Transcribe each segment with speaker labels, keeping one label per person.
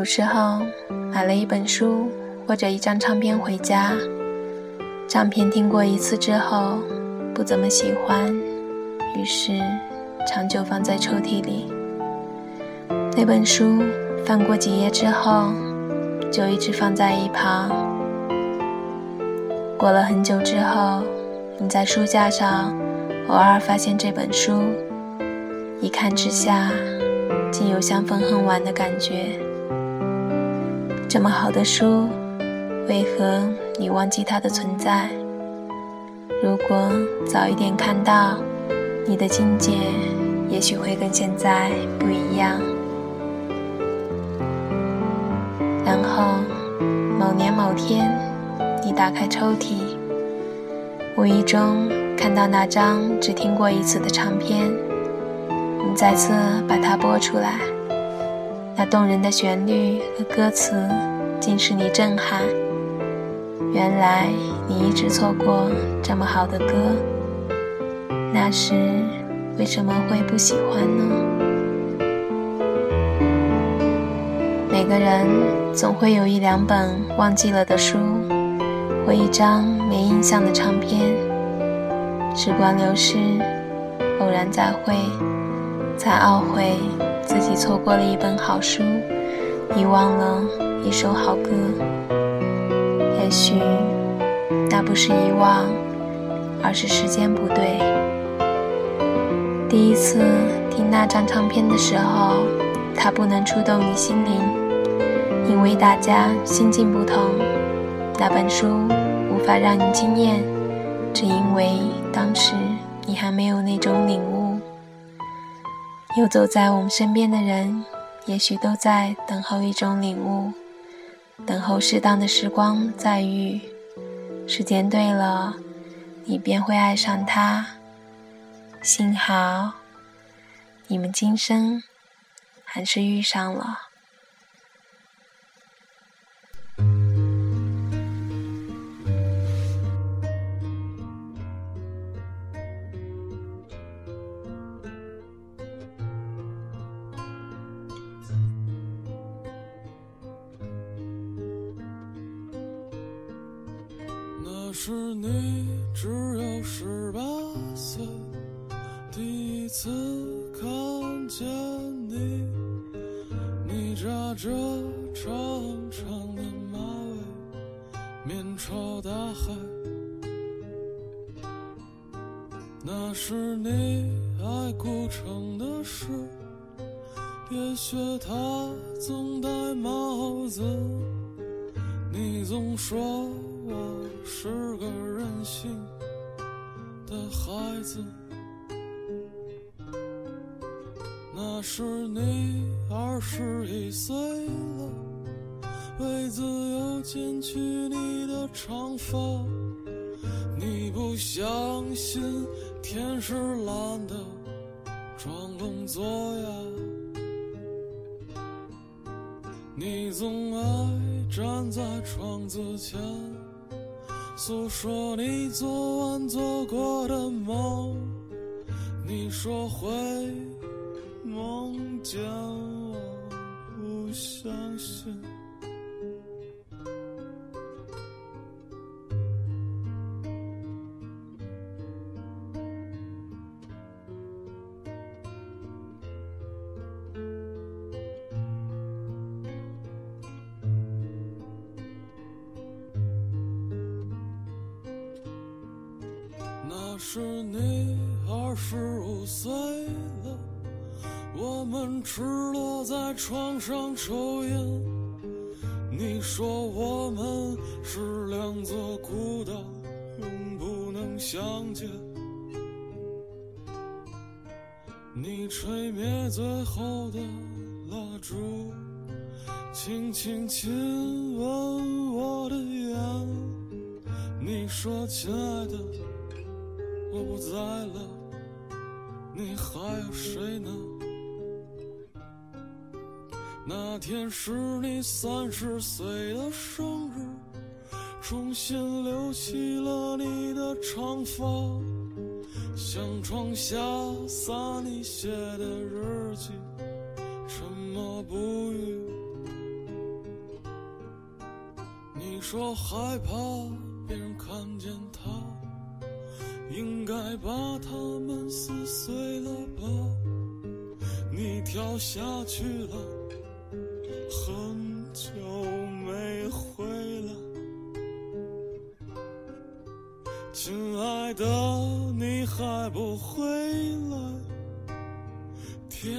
Speaker 1: 有时候买了一本书或者一张唱片回家，唱片听过一次之后不怎么喜欢，于是长久放在抽屉里。那本书翻过几页之后，就一直放在一旁。过了很久之后，你在书架上偶尔发现这本书，一看之下，竟有想愤恨晚的感觉。这么好的书，为何你忘记它的存在？如果早一点看到，你的境界也许会跟现在不一样。然后，某年某天，你打开抽屉，无意中看到那张只听过一次的唱片，你再次把它播出来。那动人的旋律和歌词，竟使你震撼。原来你一直错过这么好的歌，那时为什么会不喜欢呢？每个人总会有一两本忘记了的书，或一张没印象的唱片。时光流逝，偶然再会，才懊悔。自己错过了一本好书，遗忘了一首好歌。也许那不是遗忘，而是时间不对。第一次听那张唱片的时候，它不能触动你心灵，因为大家心境不同。那本书无法让你惊艳，只因为当时你还没有那种领悟。游走在我们身边的人，也许都在等候一种领悟，等候适当的时光再遇。时间对了，你便会爱上他。幸好，你们今生还是遇上了。
Speaker 2: 那是你只有十八岁，第一次看见你，你扎着长长的马尾，面朝大海。那是你爱古城的诗，别学他总戴帽子，你总说我。任性的孩子，那时你二十一岁了，为自由剪去你的长发，你不相信天是蓝的，装聋作哑，你总爱站在窗子前。诉说你昨晚做过的梦，你说会梦见我，不相信。是你二十五岁了，我们赤裸在床上抽烟。你说我们是两座孤岛，永不能相见。你吹灭最后的蜡烛，轻轻亲吻我的眼。你说，亲爱的。我不在了，你还有谁呢？那天是你三十岁的生日，重新留起了你的长发，向窗下洒你写的日记，沉默不语，你说害怕别人看见他，应该把它们撕碎了吧？你跳下去了，很久没回来。亲爱的，你还不回来？天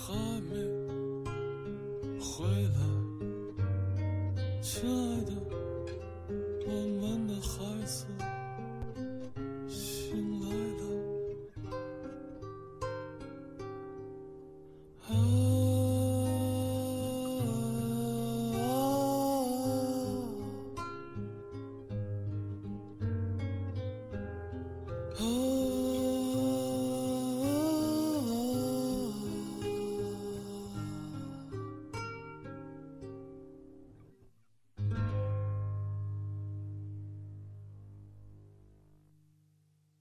Speaker 2: יכול